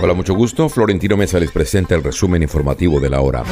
Hola, mucho gusto. Florentino Mesa les presenta el resumen informativo de la hora.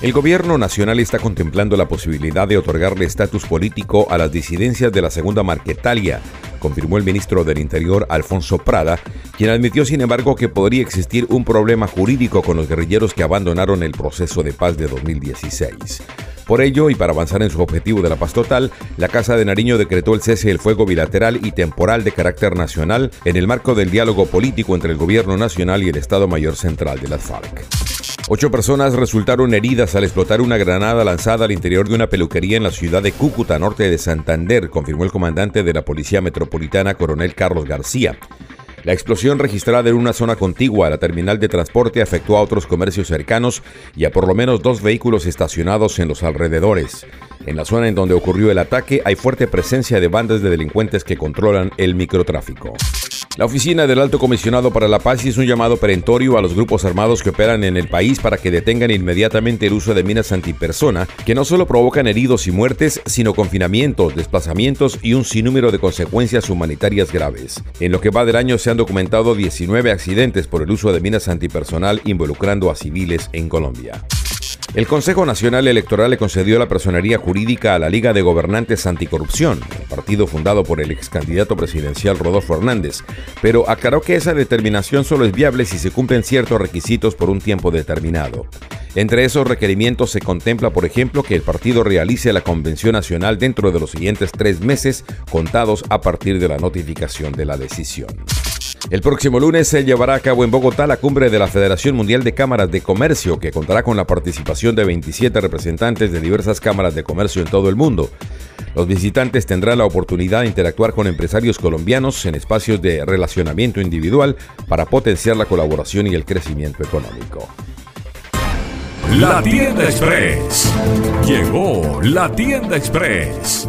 El gobierno nacional está contemplando la posibilidad de otorgarle estatus político a las disidencias de la Segunda Marquetalia, confirmó el ministro del Interior Alfonso Prada, quien admitió sin embargo que podría existir un problema jurídico con los guerrilleros que abandonaron el proceso de paz de 2016. Por ello, y para avanzar en su objetivo de la paz total, la Casa de Nariño decretó el cese del fuego bilateral y temporal de carácter nacional en el marco del diálogo político entre el Gobierno Nacional y el Estado Mayor Central de las FARC. Ocho personas resultaron heridas al explotar una granada lanzada al interior de una peluquería en la ciudad de Cúcuta, norte de Santander, confirmó el comandante de la Policía Metropolitana, coronel Carlos García. La explosión registrada en una zona contigua a la terminal de transporte afectó a otros comercios cercanos y a por lo menos dos vehículos estacionados en los alrededores. En la zona en donde ocurrió el ataque hay fuerte presencia de bandas de delincuentes que controlan el microtráfico. La oficina del Alto Comisionado para la Paz hizo un llamado perentorio a los grupos armados que operan en el país para que detengan inmediatamente el uso de minas antipersona, que no solo provocan heridos y muertes, sino confinamientos, desplazamientos y un sinnúmero de consecuencias humanitarias graves. En lo que va del año se han documentado 19 accidentes por el uso de minas antipersonal involucrando a civiles en Colombia. El Consejo Nacional Electoral le concedió la personería jurídica a la Liga de Gobernantes Anticorrupción, partido fundado por el ex candidato presidencial Rodolfo Hernández, pero aclaró que esa determinación solo es viable si se cumplen ciertos requisitos por un tiempo determinado. Entre esos requerimientos se contempla, por ejemplo, que el partido realice la convención nacional dentro de los siguientes tres meses, contados a partir de la notificación de la decisión. El próximo lunes se llevará a cabo en Bogotá la cumbre de la Federación Mundial de Cámaras de Comercio, que contará con la participación de 27 representantes de diversas cámaras de comercio en todo el mundo. Los visitantes tendrán la oportunidad de interactuar con empresarios colombianos en espacios de relacionamiento individual para potenciar la colaboración y el crecimiento económico. La tienda express. Llegó la tienda express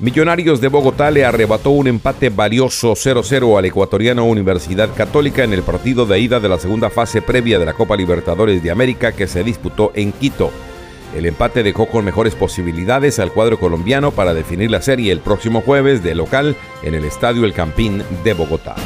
Millonarios de Bogotá le arrebató un empate valioso 0-0 al ecuatoriano Universidad Católica en el partido de ida de la segunda fase previa de la Copa Libertadores de América que se disputó en Quito. El empate dejó con mejores posibilidades al cuadro colombiano para definir la serie el próximo jueves de local en el Estadio El Campín de Bogotá.